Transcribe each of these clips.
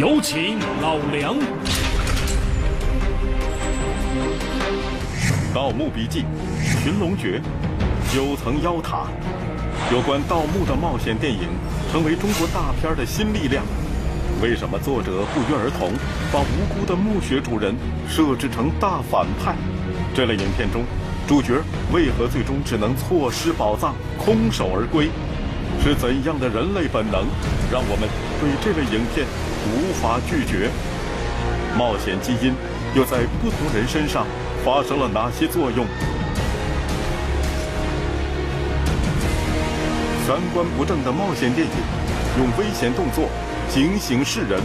有请老梁。《盗墓笔记》《寻龙诀》《九层妖塔》，有关盗墓的冒险电影成为中国大片的新力量。为什么作者不约而同把无辜的墓穴主人设置成大反派？这类影片中，主角为何最终只能错失宝藏，空手而归？是怎样的人类本能，让我们对这类影片无法拒绝？冒险基因又在不同人身上？发生了哪些作用？三观不正的冒险电影，用危险动作警醒世人。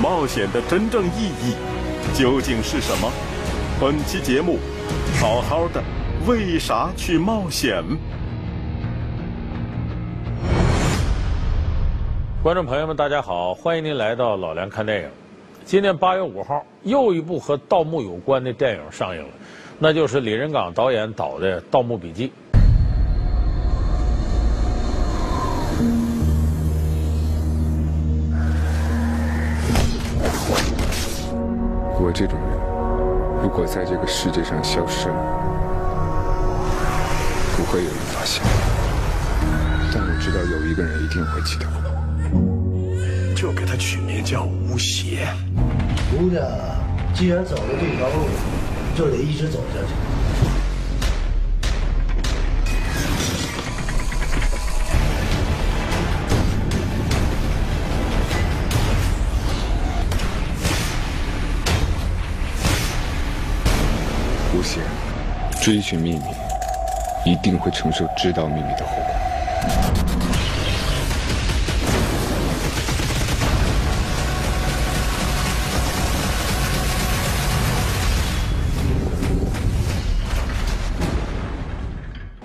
冒险的真正意义究竟是什么？本期节目，好好的，为啥去冒险？观众朋友们，大家好，欢迎您来到老梁看电影。今年八月五号，又一部和盗墓有关的电影上映了，那就是李仁港导演导的《盗墓笔记》。我这种人，如果在这个世界上消失了，不会有人发现。但我知道有一个人一定会记得我，就给他取名叫吴邪。姑娘，既然走了这条路，就得一直走下去。吴邪，追寻秘密，一定会承受知道秘密的后果。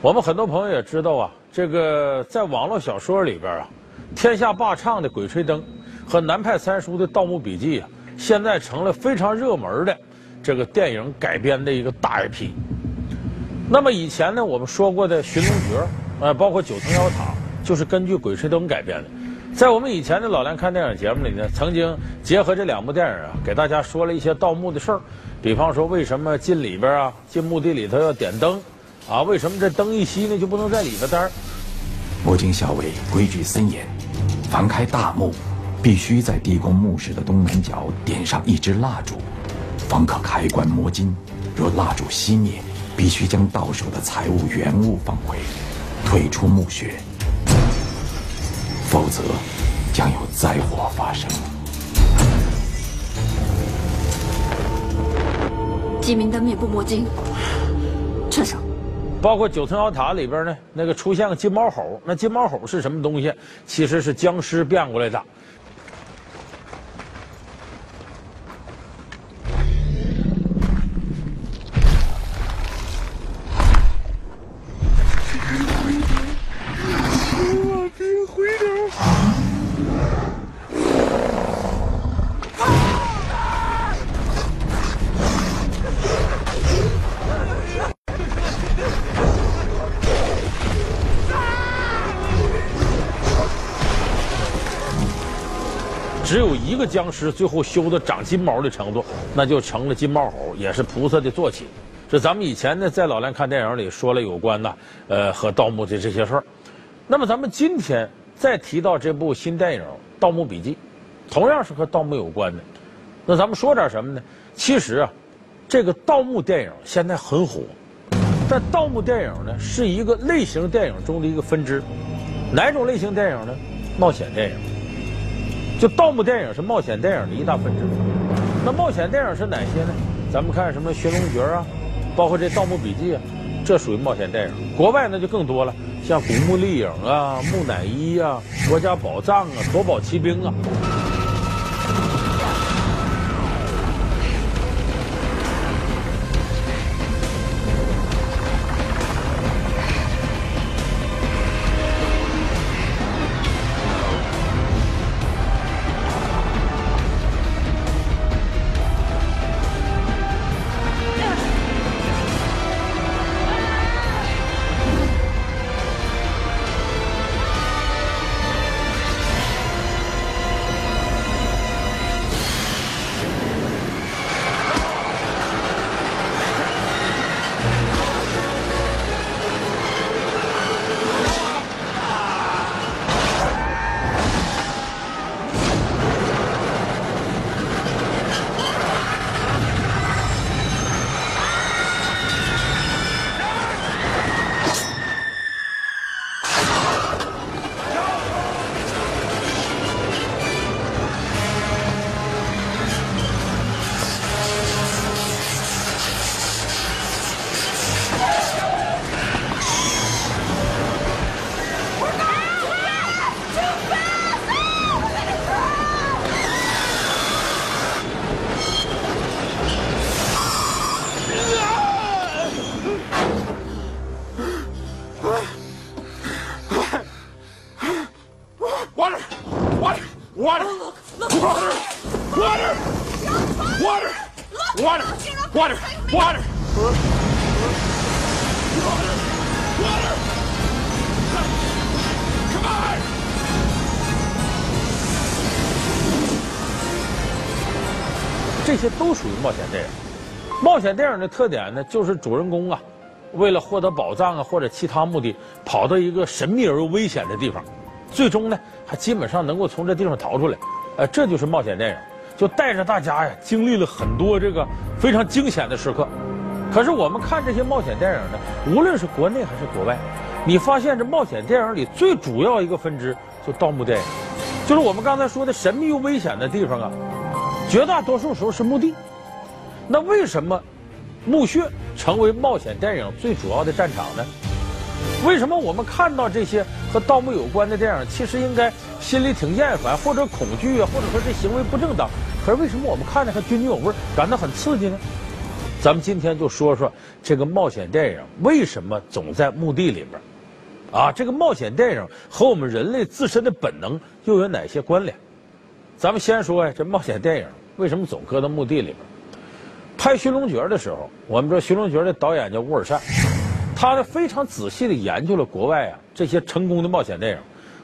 我们很多朋友也知道啊，这个在网络小说里边啊，天下霸唱的《鬼吹灯》和南派三叔的《盗墓笔记》啊，现在成了非常热门的这个电影改编的一个大 IP。那么以前呢，我们说过的《寻龙诀》呃，包括《九层妖塔》，就是根据《鬼吹灯》改编的。在我们以前的老梁看电影节目里呢，曾经结合这两部电影啊，给大家说了一些盗墓的事儿，比方说为什么进里边啊，进墓地里头要点灯。啊，为什么这灯一熄呢，就不能在里边待？魔镜校尉规矩森严，凡开大墓，必须在地宫墓室的东南角点上一支蜡烛，方可开棺摸金。若蜡烛熄灭，必须将到手的财物原物放回，退出墓穴，否则将有灾祸发生。记名的面部魔镜，撤手。包括九层妖塔里边呢，那个出现个金毛猴，那金毛猴是什么东西？其实是僵尸变过来的。僵尸最后修到长金毛的程度，那就成了金毛猴，也是菩萨的坐骑。这咱们以前呢，在老梁看电影里说了有关的，呃，和盗墓的这些事儿。那么咱们今天再提到这部新电影《盗墓笔记》，同样是和盗墓有关的。那咱们说点什么呢？其实啊，这个盗墓电影现在很火，但盗墓电影呢是一个类型电影中的一个分支。哪种类型电影呢？冒险电影。就盗墓电影是冒险电影的一大分支。那冒险电影是哪些呢？咱们看什么《寻龙诀》啊，包括这《盗墓笔记》啊，这属于冒险电影。国外那就更多了，像《古墓丽影》啊、《木乃伊》啊、《国家宝藏》啊、《夺宝奇兵》啊。这些都属于冒险电影。冒险电影的特点呢，就是主人公啊，为了获得宝藏啊或者其他目的，跑到一个神秘而又危险的地方，最终呢，还基本上能够从这地方逃出来。呃，这就是冒险电影，就带着大家呀，经历了很多这个非常惊险的时刻。可是我们看这些冒险电影呢，无论是国内还是国外，你发现这冒险电影里最主要一个分支就盗墓电影，就是我们刚才说的神秘又危险的地方啊，绝大多数时候是墓地。那为什么墓穴成为冒险电影最主要的战场呢？为什么我们看到这些和盗墓有关的电影，其实应该心里挺厌烦或者恐惧啊，或者说这行为不正当？可是为什么我们看着还津津有味，感到很刺激呢？咱们今天就说说这个冒险电影为什么总在墓地里边啊？这个冒险电影和我们人类自身的本能又有哪些关联？咱们先说呀，这冒险电影为什么总搁到墓地里边？拍《寻龙诀》的时候，我们说《寻龙诀》的导演叫乌尔善，他呢非常仔细的研究了国外啊这些成功的冒险电影，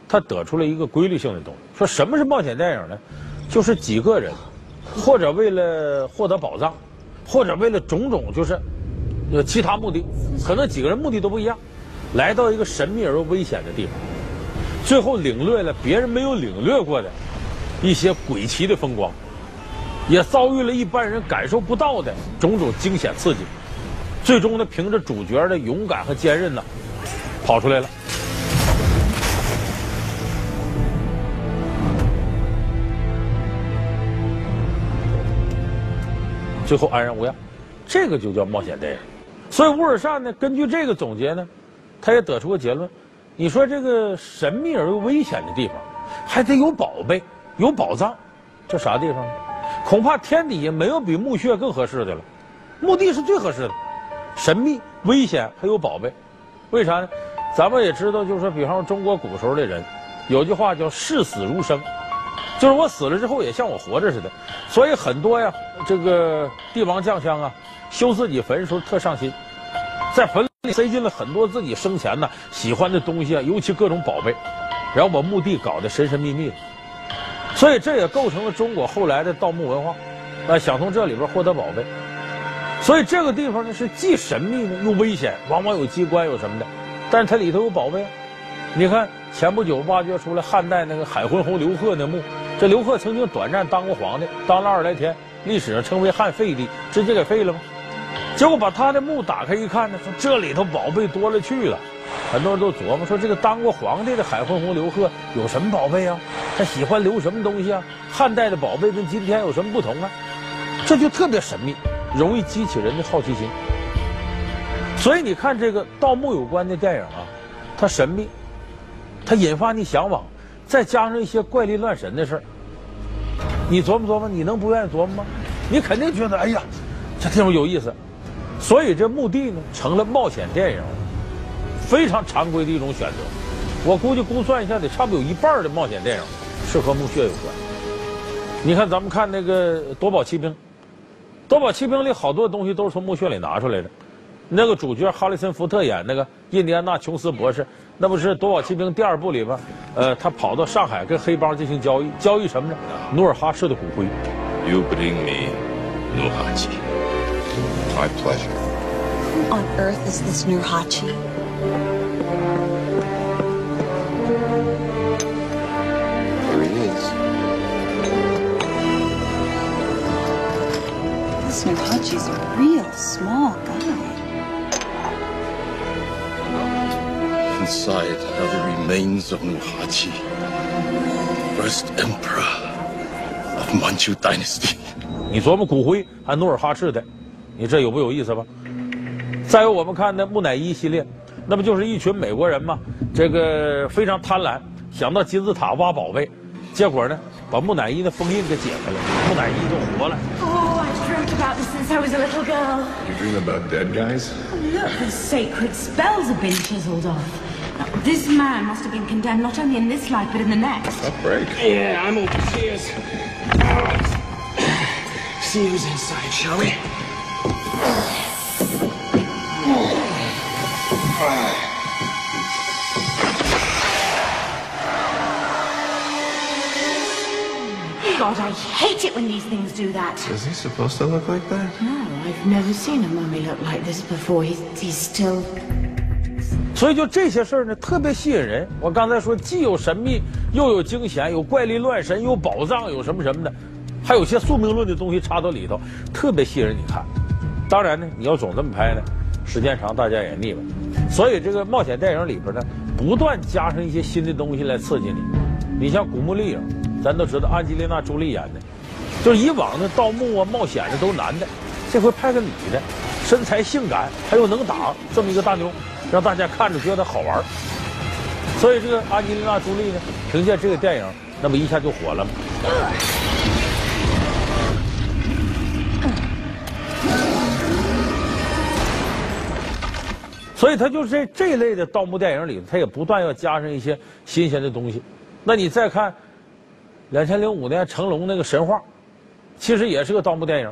他得出了一个规律性的东西，说什么是冒险电影呢？就是几个人，或者为了获得宝藏，或者为了种种就是有其他目的，可能几个人目的都不一样，来到一个神秘而又危险的地方，最后领略了别人没有领略过的一些鬼奇的风光。也遭遇了一般人感受不到的种种惊险刺激，最终呢，凭着主角的勇敢和坚韧呢，跑出来了，最后安然无恙，这个就叫冒险电影。所以乌尔善呢，根据这个总结呢，他也得出个结论：你说这个神秘而又危险的地方，还得有宝贝、有宝藏，这啥地方？恐怕天底下没有比墓穴更合适的了，墓地是最合适的，神秘、危险还有宝贝，为啥呢？咱们也知道，就是说，比方说中国古时候的人，有句话叫视死如生，就是我死了之后也像我活着似的，所以很多呀，这个帝王将相啊，修自己坟时候特上心，在坟里塞进了很多自己生前呢喜欢的东西啊，尤其各种宝贝，然后把墓地搞得神神秘秘的。所以这也构成了中国后来的盗墓文化，啊，想从这里边获得宝贝。所以这个地方呢是既神秘呢又危险，往往有机关有什么的，但是它里头有宝贝。你看前不久挖掘出来汉代那个海昏侯刘贺的墓，这刘贺曾经短暂当过皇帝，当了二十来天，历史上称为汉废帝，直接给废了吗？结果把他的墓打开一看呢，说这里头宝贝多了去了。很多人都琢磨说，这个当过皇帝的海昏侯刘贺有什么宝贝啊？他喜欢留什么东西啊？汉代的宝贝跟今天有什么不同啊？这就特别神秘，容易激起人的好奇心。所以你看这个盗墓有关的电影啊，它神秘，它引发你向往，再加上一些怪力乱神的事儿，你琢磨琢磨，你能不愿意琢磨吗？你肯定觉得，哎呀，这地方有意思。所以这墓地呢，成了冒险电影。非常常规的一种选择，我估计估算一下，得差不多有一半的冒险电影是和墓穴有关。你看，咱们看那个《夺宝奇兵》，《夺宝奇兵》里好多东西都是从墓穴里拿出来的。那个主角哈里森·福特演那个印第安纳·琼斯博士，那不是《夺宝奇兵》第二部里边，呃，他跑到上海跟黑帮进行交易，交易什么呢？努尔哈赤的骨灰。You bring me. My pleasure. Who on earth is this? This Nurhachi's a real small guy. Inside are the remains of Nuhachi, first emperor of Manchu Dynasty. 你琢磨骨灰还努尔哈赤的，你这有不有意思吧？再有我们看的木乃伊系列，那不就是一群美国人吗？这个非常贪婪，想到金字塔挖宝贝，结果呢，把木乃伊的封印给解开了，木乃伊就活了。I've dreamt about this since I was a little girl. You dream about dead guys? Look, the sacred spells have been chiseled off. Now, This man must have been condemned not only in this life but in the next. break. Yeah, I'm all overseas. See who's inside, shall we? God, I hate it when these things do that. Is he supposed to look like that? No, I've never seen a mummy look like this before. He's, he's still 所以就这些事儿呢，特别吸引人。我刚才说，既有神秘，又有惊险，有怪力乱神，有宝藏，有什么什么的，还有些宿命论的东西插到里头，特别吸引人。你看，当然呢，你要总这么拍呢，时间长大家也腻歪。所以这个冒险电影里边呢，不断加上一些新的东西来刺激你。你像《古墓丽影》，咱都知道安吉丽娜·朱莉演的，就是以往的盗墓啊、冒险的都男的，这回拍个女的，身材性感，她又能打，这么一个大妞，让大家看着觉得好玩。所以这个安吉丽娜·朱莉呢，凭借这个电影，那么一下就火了嘛。所以他就是这这类的盗墓电影里，他也不断要加上一些新鲜的东西。那你再看，两千零五年成龙那个神话，其实也是个盗墓电影。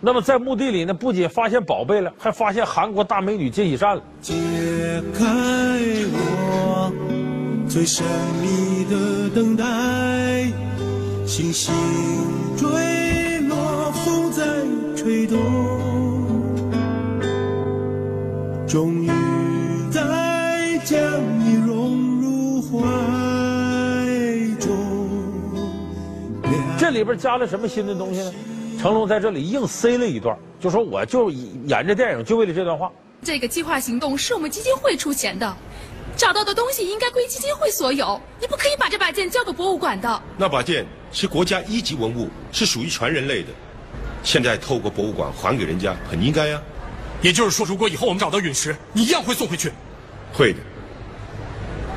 那么在墓地里呢，不仅发现宝贝了，还发现韩国大美女金喜善了。解开我最神秘的等待，星星坠落，风在吹动，终于里边加了什么新的东西呢？成龙在这里硬塞了一段，就说我就演这电影就为了这段话。这个计划行动是我们基金会出钱的，找到的东西应该归基金会所有，你不可以把这把剑交给博物馆的。那把剑是国家一级文物，是属于全人类的，现在透过博物馆还给人家，很应该呀、也就是说，如果以后我们找到陨石，你一样会送回去。会的。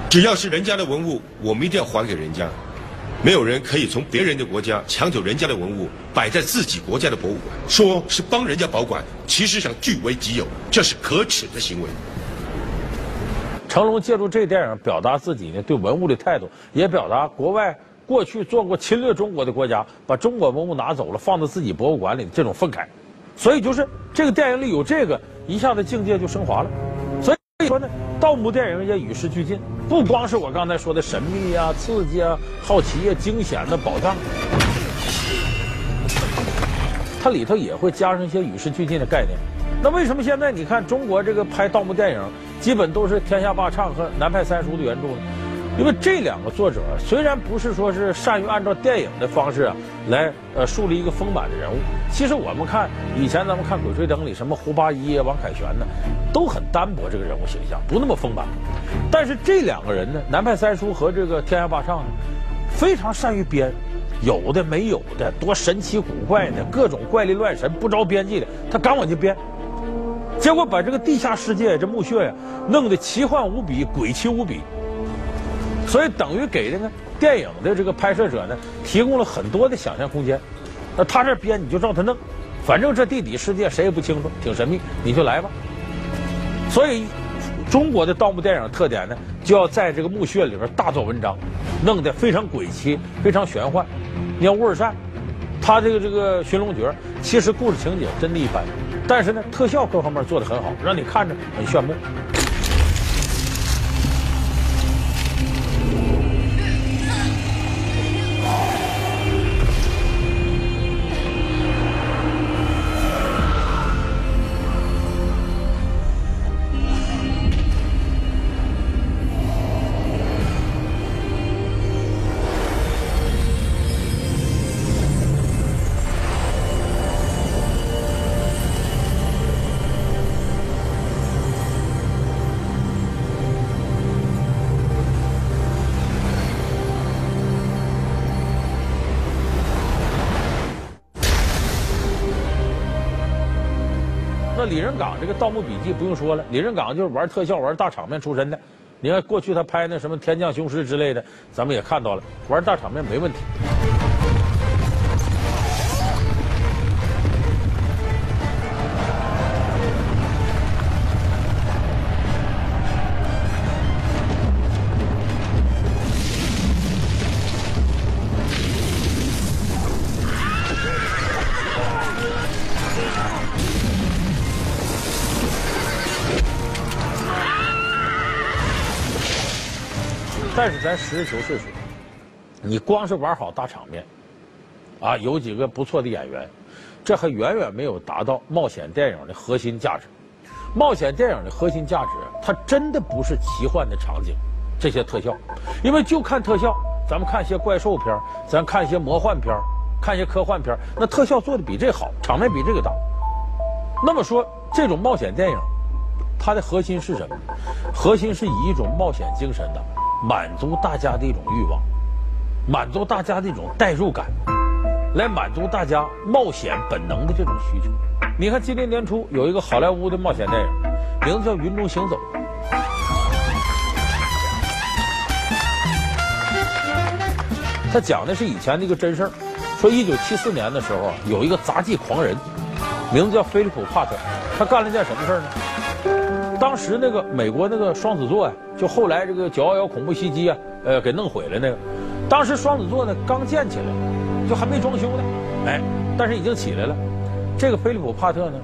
只要是人家的文物，我们一定要还给人家。没有人可以从别人的国家抢走人家的文物，摆在自己国家的博物馆，说是帮人家保管，其实想据为己有，这是可耻的行为。成龙借助这电影表达自己呢对文物的态度，也表达国外过去做过侵略中国的国家把中国文物拿走了，放到自己博物馆里的这种愤慨。所以就是这个电影里有这个，一下子境界就升华了。说呢，盗墓电影也与时俱进，不光是我刚才说的神秘啊、刺激啊、好奇啊、惊险的宝藏，它里头也会加上一些与时俱进的概念。那为什么现在你看中国这个拍盗墓电影，基本都是天下霸唱和南派三叔的原著呢？因为这两个作者虽然不是说是善于按照电影的方式啊来呃树立一个丰满的人物，其实我们看以前咱们看《鬼吹灯》里什么胡八一啊、王凯旋呢，都很单薄这个人物形象，不那么丰满。但是这两个人呢，南派三叔和这个天下霸唱呢，非常善于编，有的没有的，多神奇古怪的，各种怪力乱神、不着边际的，他敢往进编。结果把这个地下世界这墓穴呀，弄得奇幻无比、鬼奇无比。所以等于给这个电影的这个拍摄者呢，提供了很多的想象空间。那他这编你就照他弄，反正这地底世界谁也不清楚，挺神秘，你就来吧。所以中国的盗墓电影特点呢，就要在这个墓穴里边大做文章，弄得非常诡奇、非常玄幻。你像乌尔善，他这个这个寻龙诀，其实故事情节真的一般，但是呢，特效各方面做得很好，让你看着很炫目。李仁港这个《盗墓笔记》不用说了，李仁港就是玩特效、玩大场面出身的。你看过去他拍那什么《天降雄狮》之类的，咱们也看到了，玩大场面没问题。但是咱实事求是说，你光是玩好大场面，啊，有几个不错的演员，这还远远没有达到冒险电影的核心价值。冒险电影的核心价值，它真的不是奇幻的场景，这些特效，因为就看特效，咱们看一些怪兽片咱看一些魔幻片看一些科幻片那特效做的比这好，场面比这个大。那么说，这种冒险电影，它的核心是什么？核心是以一种冒险精神的，满足大家的一种欲望，满足大家的一种代入感，来满足大家冒险本能的这种需求。你看，今年年初有一个好莱坞的冒险电影，名字叫《云中行走》。他讲的是以前的一个真事儿，说一九七四年的时候啊，有一个杂技狂人，名字叫菲利普·帕特，他干了件什么事儿呢？当时那个美国那个双子座呀，就后来这个九幺幺恐怖袭击啊，呃，给弄毁了那个，当时双子座呢刚建起来，就还没装修呢，哎，但是已经起来了。这个菲利普·帕特呢，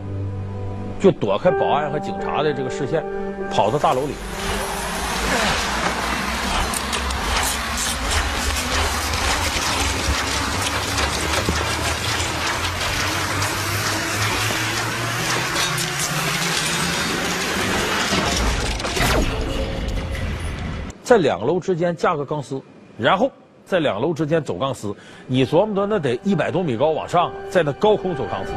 就躲开保安和警察的这个视线，跑到大楼里。在两楼之间架个钢丝，然后。在两楼之间走钢丝，你琢磨着那得一百多米高往上，在那高空走钢丝。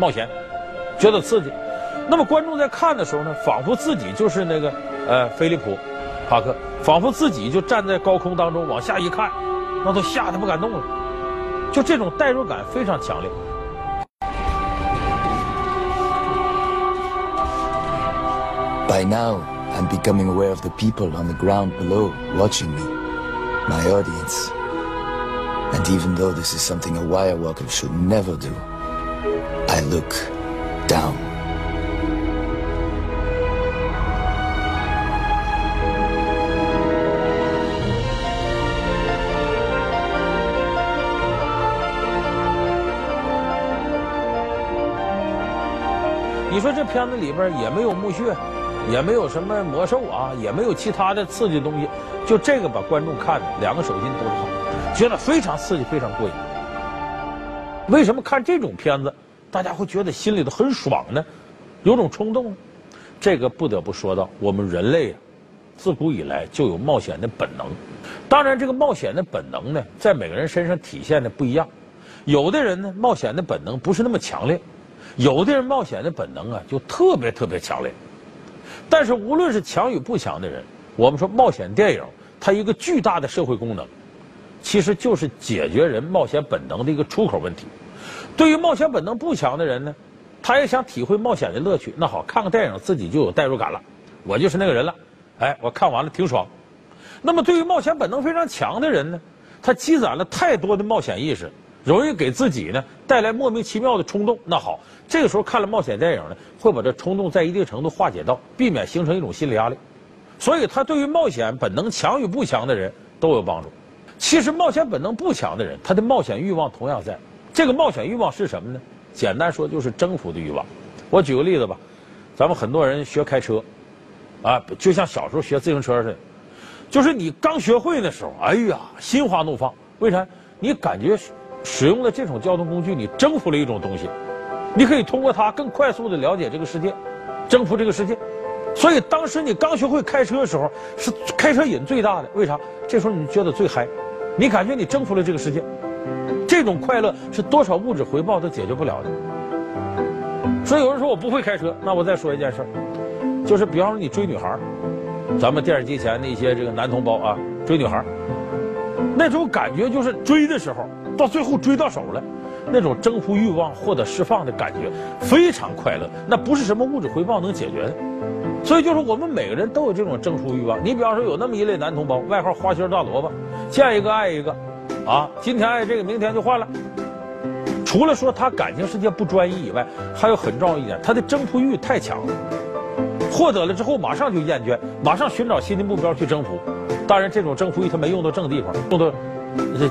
冒险，觉得刺激。那么观众在看的时候呢，仿佛自己就是那个呃菲利普·帕克，仿佛自己就站在高空当中往下一看，那都吓得不敢动了。就这种代入感非常强烈。By now, I'm becoming aware of the people on the ground below watching me, my audience. And even though this is something a wire walker should never do. Look down. 你说这片子里边也没有墓穴，也没有什么魔兽啊，也没有其他的刺激东西，就这个把观众看的两个手心都是汗，觉得非常刺激，非常过瘾。为什么看这种片子，大家会觉得心里头很爽呢？有种冲动。这个不得不说到，我们人类啊，自古以来就有冒险的本能。当然，这个冒险的本能呢，在每个人身上体现的不一样。有的人呢，冒险的本能不是那么强烈；有的人冒险的本能啊，就特别特别强烈。但是，无论是强与不强的人，我们说冒险电影，它一个巨大的社会功能。其实就是解决人冒险本能的一个出口问题。对于冒险本能不强的人呢，他也想体会冒险的乐趣。那好，看个电影自己就有代入感了，我就是那个人了。哎，我看完了挺爽。那么对于冒险本能非常强的人呢，他积攒了太多的冒险意识，容易给自己呢带来莫名其妙的冲动。那好，这个时候看了冒险电影呢，会把这冲动在一定程度化解到，避免形成一种心理压力。所以，他对于冒险本能强与不强的人都有帮助。其实冒险本能不强的人，他的冒险欲望同样在。这个冒险欲望是什么呢？简单说就是征服的欲望。我举个例子吧，咱们很多人学开车，啊，就像小时候学自行车似的，就是你刚学会的时候，哎呀，心花怒放。为啥？你感觉使用了这种交通工具，你征服了一种东西，你可以通过它更快速的了解这个世界，征服这个世界。所以当时你刚学会开车的时候，是开车瘾最大的。为啥？这时候你觉得最嗨。你感觉你征服了这个世界，这种快乐是多少物质回报都解决不了的。所以有人说我不会开车，那我再说一件事儿，就是比方说你追女孩，咱们电视机前那些这个男同胞啊，追女孩，那种感觉就是追的时候，到最后追到手了，那种征服欲望获得释放的感觉非常快乐，那不是什么物质回报能解决的。所以就是我们每个人都有这种征服欲望。你比方说有那么一类男同胞，外号花心大萝卜，见一个爱一个，啊，今天爱这个，明天就换了。除了说他感情世界不专一以外，还有很重要一点，他的征服欲太强了。获得了之后马上就厌倦，马上寻找新的目标去征服。当然，这种征服欲他没用到正地方，用到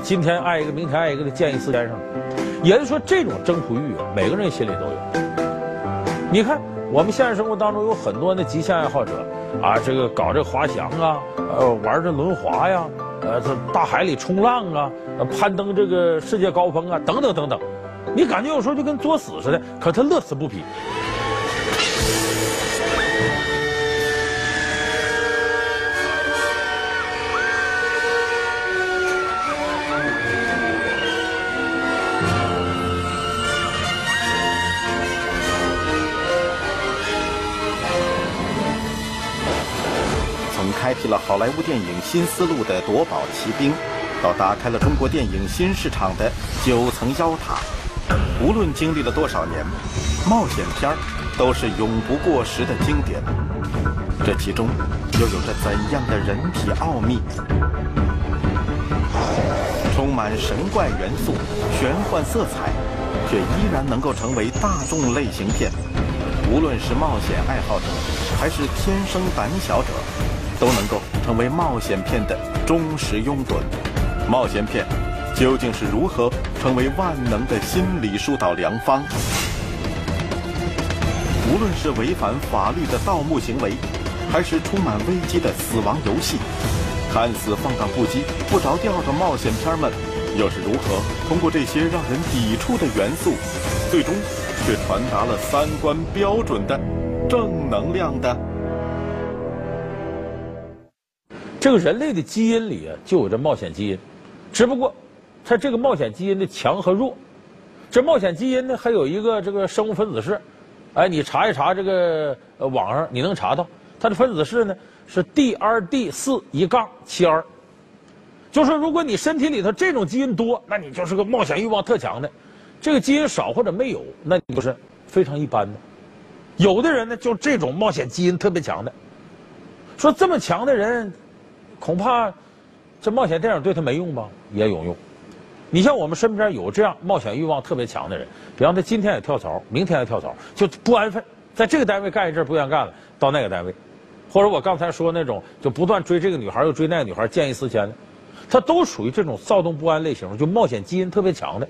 今天爱一个，明天爱一个的见异思迁上。也就是说，这种征服欲，每个人心里都有。你看，我们现实生活当中有很多的极限爱好者啊，这个搞这滑翔啊，呃，玩这轮滑呀，呃，这大海里冲浪啊，攀登这个世界高峰啊，等等等等。你感觉有时候就跟作死似的，可他乐此不疲。开辟了好莱坞电影新思路的夺宝奇兵，到打开了中国电影新市场的九层妖塔。无论经历了多少年，冒险片都是永不过时的经典。这其中又有着怎样的人体奥秘？充满神怪元素、玄幻色彩，却依然能够成为大众类型片。无论是冒险爱好者，还是天生胆小者，都能够成为冒险片的忠实拥趸。冒险片。究竟是如何成为万能的心理疏导良方？无论是违反法律的盗墓行为，还是充满危机的死亡游戏，看似放荡不羁、不着调的冒险片们，又是如何通过这些让人抵触的元素，最终却传达了三观标准的正能量的？这个人类的基因里啊，就有这冒险基因，只不过。它这个冒险基因的强和弱，这冒险基因呢还有一个这个生物分子式，哎，你查一查这个网上你能查到，它的分子式呢是 DRD 四一杠七 R，就说如果你身体里头这种基因多，那你就是个冒险欲望特强的；这个基因少或者没有，那你就是非常一般的。有的人呢就这种冒险基因特别强的，说这么强的人，恐怕这冒险电影对他没用吧？也有用。你像我们身边有这样冒险欲望特别强的人，比方他今天也跳槽，明天也跳槽，就不安分，在这个单位干一阵不愿干了，到那个单位，或者我刚才说那种就不断追这个女孩又追那个女孩，见异思迁的，他都属于这种躁动不安类型，就冒险基因特别强的。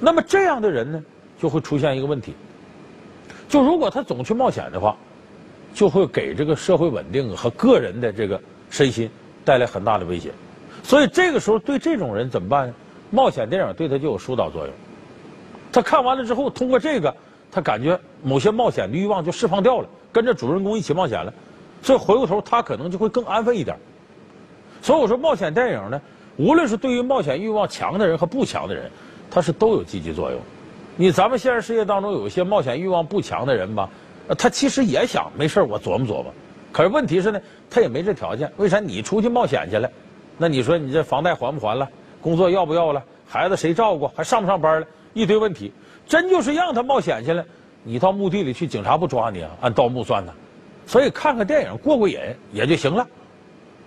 那么这样的人呢，就会出现一个问题，就如果他总去冒险的话，就会给这个社会稳定和个人的这个身心带来很大的威胁。所以这个时候对这种人怎么办呢？冒险电影对他就有疏导作用。他看完了之后，通过这个，他感觉某些冒险的欲望就释放掉了，跟着主人公一起冒险了。所以回过头，他可能就会更安分一点。所以我说，冒险电影呢，无论是对于冒险欲望强的人和不强的人，它是都有积极作用。你咱们现实世界当中有一些冒险欲望不强的人吧，他其实也想没事我琢磨琢磨，可是问题是呢，他也没这条件。为啥？你出去冒险去了？那你说你这房贷还不还了？工作要不要了？孩子谁照顾？还上不上班了？一堆问题，真就是让他冒险去了，你到墓地里去，警察不抓你啊？按盗墓算呢。所以看看电影过过瘾也就行了。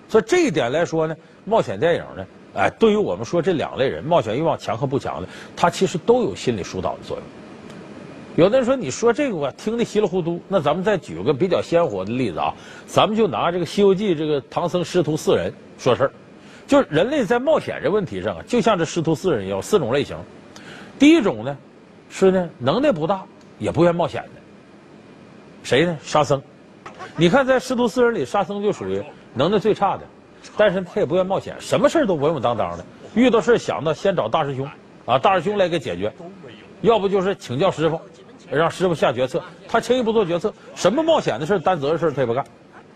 所以这一点来说呢，冒险电影呢，哎，对于我们说这两类人，冒险欲望强和不强的，他其实都有心理疏导的作用。有的人说你说这个我听得稀里糊涂，那咱们再举个比较鲜活的例子啊，咱们就拿这个《西游记》这个唐僧师徒四人说事儿。就是人类在冒险这问题上啊，就像这师徒四人有四种类型。第一种呢，是呢能耐不大也不愿冒险的。谁呢？沙僧。你看在师徒四人里，沙僧就属于能耐最差的，但是他也不愿冒险，什么事都稳稳当当的。遇到事想到先找大师兄，啊，大师兄来给解决。要不就是请教师傅，让师傅下决策。他轻易不做决策，什么冒险的事、担责任事他也不干。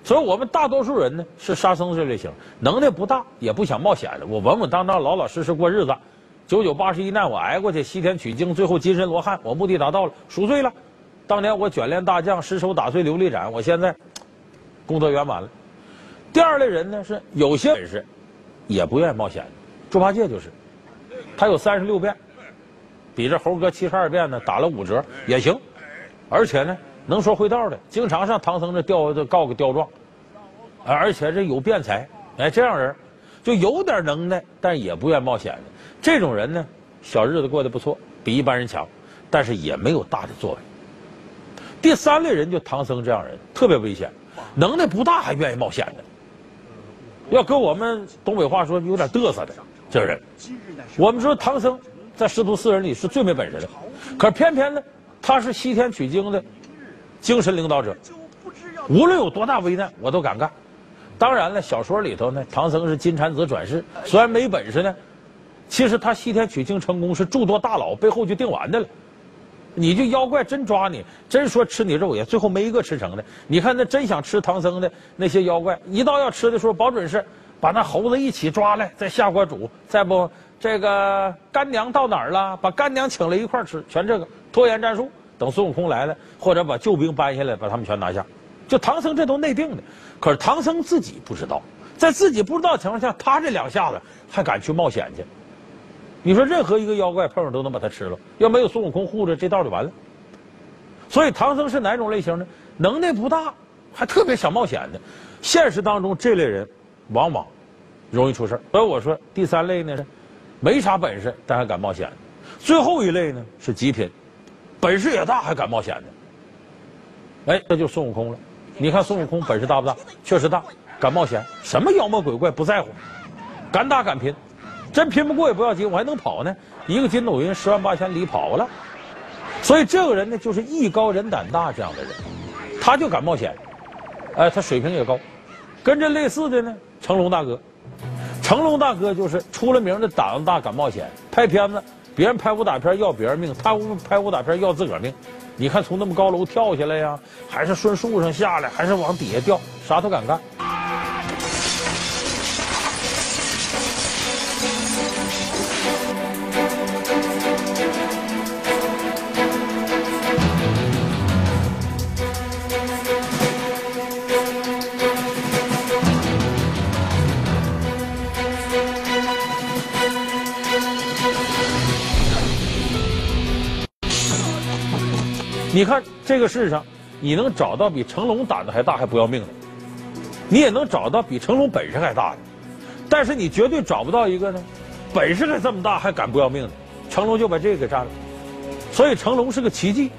所以我们大多数人呢是沙僧这类型，能耐不大，也不想冒险的，我稳稳当当、老老实实过日子，九九八十一难我挨过去，西天取经，最后金身罗汉，我目的达到了，赎罪了。当年我卷帘大将，失手打碎琉璃盏，我现在功德圆满了。第二类人呢是有些本事，也不愿意冒险，猪八戒就是，他有三十六变，比这猴哥七十二变呢打了五折也行，而且呢能说会道的，经常上唐僧这吊告个刁状，而且这有辩才，哎，这样人就有点能耐，但也不愿冒险的。这种人呢，小日子过得不错，比一般人强，但是也没有大的作为。第三类人就唐僧这样人，特别危险，能耐不大还愿意冒险的。要搁我们东北话说，有点嘚瑟的这人。我们说唐僧在师徒四人里是最没本事的，可偏偏呢，他是西天取经的精神领导者。无论有多大危难，我都敢干。当然了，小说里头呢，唐僧是金蝉子转世，虽然没本事呢，其实他西天取经成功是诸多大佬背后就定完的了。你就妖怪真抓你，真说吃你肉也，最后没一个吃成的。你看那真想吃唐僧的那些妖怪，一到要吃的时候，保准是把那猴子一起抓来，再下锅煮，再不这个干娘到哪儿了，把干娘请来一块儿吃，全这个拖延战术。等孙悟空来了，或者把救兵搬下来，把他们全拿下。就唐僧这都内定的，可是唐僧自己不知道，在自己不知道情况下，他这两下子还敢去冒险去。你说任何一个妖怪碰上都能把他吃了，要没有孙悟空护着，这道就完了。所以唐僧是哪种类型呢？能耐不大，还特别想冒险的。现实当中这类人，往往容易出事所以我说第三类呢没啥本事但还敢冒险，最后一类呢是极品，本事也大还敢冒险的。哎，这就孙悟空了。你看孙悟空本事大不大？确实大，敢冒险，什么妖魔鬼怪不在乎，敢打敢拼。真拼不过也不要紧，我还能跑呢。一个筋斗云十万八千里跑了，所以这个人呢，就是艺高人胆大这样的人，他就敢冒险，哎，他水平也高。跟这类似的呢，成龙大哥，成龙大哥就是出了名的胆子大、敢冒险。拍片子，别人拍武打片要别人命，他拍武打片要自个儿命。你看从那么高楼跳下来呀，还是顺树上下来，还是往底下掉，啥都敢干。你看这个世上，你能找到比成龙胆子还大还不要命的，你也能找到比成龙本事还大的，但是你绝对找不到一个呢，本事还这么大还敢不要命的。成龙就把这个给占了，所以成龙是个奇迹。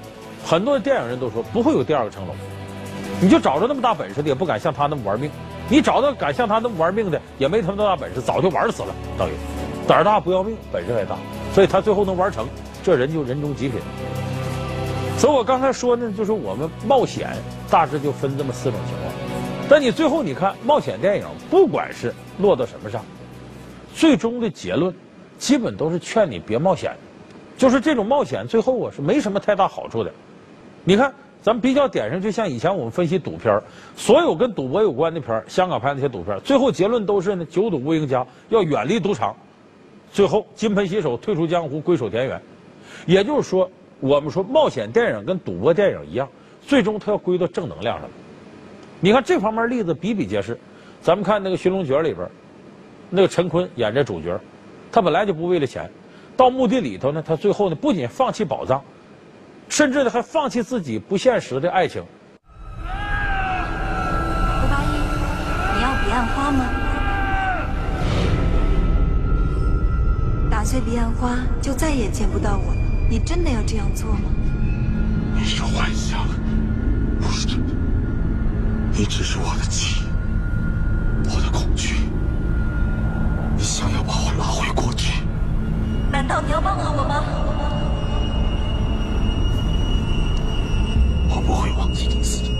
很多电影人都说不会有第二个成龙，你就找着那么大本事的，也不敢像他那么玩命。你找到敢像他那么玩命的，也没他那么大本事，早就玩死了。等于胆大不要命，本事还大，所以他最后能玩成，这人就人中极品。所以我刚才说呢，就是我们冒险大致就分这么四种情况。但你最后你看冒险电影，不管是落到什么上，最终的结论基本都是劝你别冒险。就是这种冒险最后啊是没什么太大好处的。你看咱们比较典型，就像以前我们分析赌片所有跟赌博有关的片香港拍那些赌片最后结论都是呢九赌无赢家，要远离赌场，最后金盆洗手，退出江湖，归守田园。也就是说。我们说冒险电影跟赌博电影一样，最终它要归到正能量上。你看这方面例子比比皆是。咱们看那个《寻龙诀》里边，那个陈坤演这主角，他本来就不为了钱，到墓地里头呢，他最后呢不仅放弃宝藏，甚至呢还放弃自己不现实的爱情。胡八一，你要彼岸花吗？打碎彼岸花，就再也见不到我了。你真的要这样做吗？你是幻想，不是真的。你只是我的气，我的恐惧。你想要把我拉回过去？难道你要帮我吗？我不会忘记你自己，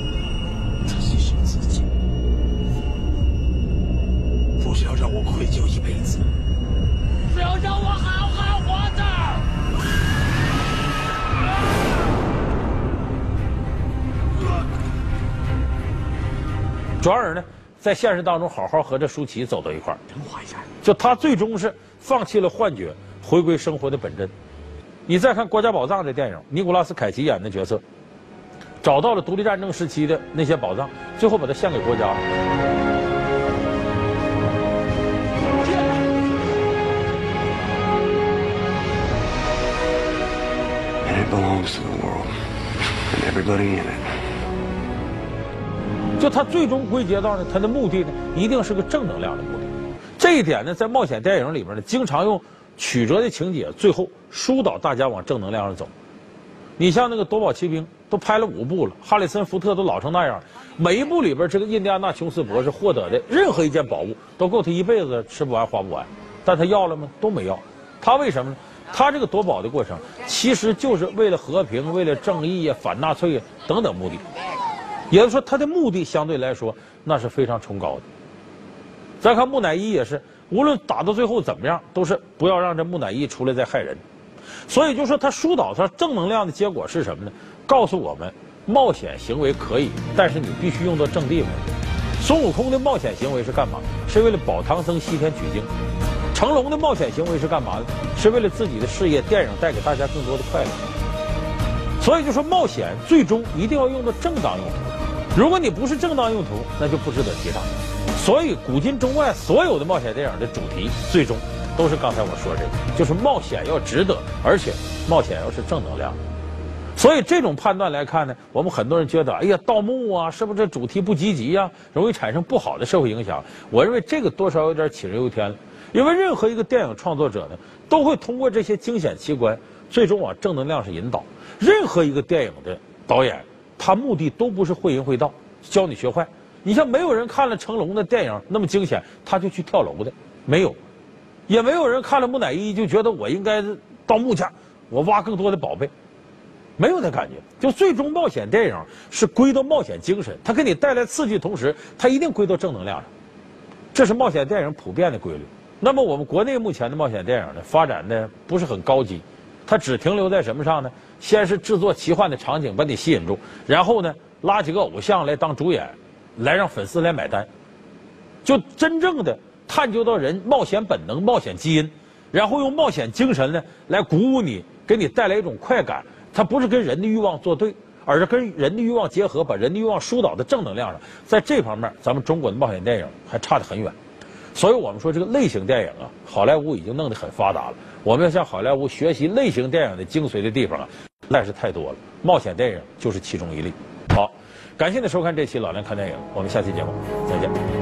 自己是自己，不是要让我愧疚一辈子，是要让我好好活着。转而呢，在现实当中好好和这舒淇走到一块儿。真一下！就他最终是放弃了幻觉，回归生活的本真。你再看《国家宝藏》这电影，尼古拉斯凯奇演的角色，找到了独立战争时期的那些宝藏，最后把它献给国家。就他最终归结到呢，他的目的呢，一定是个正能量的目的。这一点呢，在冒险电影里边呢，经常用曲折的情节，最后疏导大家往正能量上走。你像那个《夺宝奇兵》，都拍了五部了，哈里森福特都老成那样，每一部里边，这个印第安纳琼斯博士获得的任何一件宝物，都够他一辈子吃不完花不完。但他要了吗？都没要。他为什么呢？他这个夺宝的过程，其实就是为了和平、为了正义呀、反纳粹等等目的。也就是说，他的目的相对来说那是非常崇高的。再看木乃伊也是，无论打到最后怎么样，都是不要让这木乃伊出来再害人。所以就说他疏导他正能量的结果是什么呢？告诉我们，冒险行为可以，但是你必须用到正地方。孙悟空的冒险行为是干嘛？是为了保唐僧西天取经。成龙的冒险行为是干嘛的？是为了自己的事业、电影带给大家更多的快乐。所以就说冒险最终一定要用到正当用途。如果你不是正当用途，那就不值得提倡。所以古今中外所有的冒险电影的主题，最终都是刚才我说这个，就是冒险要值得，而且冒险要是正能量。所以这种判断来看呢，我们很多人觉得，哎呀，盗墓啊，是不是这主题不积极呀，容易产生不好的社会影响？我认为这个多少有点杞人忧天了。因为任何一个电影创作者呢，都会通过这些惊险奇观，最终往正能量上引导。任何一个电影的导演，他目的都不是会淫会道，教你学坏。你像没有人看了成龙的电影那么惊险，他就去跳楼的，没有；也没有人看了木乃伊就觉得我应该盗墓去，我挖更多的宝贝，没有那感觉。就最终冒险电影是归到冒险精神，它给你带来刺激，同时它一定归到正能量上。这是冒险电影普遍的规律。那么我们国内目前的冒险电影呢，发展的不是很高级，它只停留在什么上呢？先是制作奇幻的场景把你吸引住，然后呢拉几个偶像来当主演，来让粉丝来买单，就真正的探究到人冒险本能、冒险基因，然后用冒险精神呢来鼓舞你，给你带来一种快感。它不是跟人的欲望作对，而是跟人的欲望结合，把人的欲望疏导到正能量上。在这方面，咱们中国的冒险电影还差得很远。所以我们说，这个类型电影啊，好莱坞已经弄得很发达了。我们要向好莱坞学习类型电影的精髓的地方啊，那是太多了。冒险电影就是其中一例。好，感谢您收看这期《老梁看电影》，我们下期节目再见。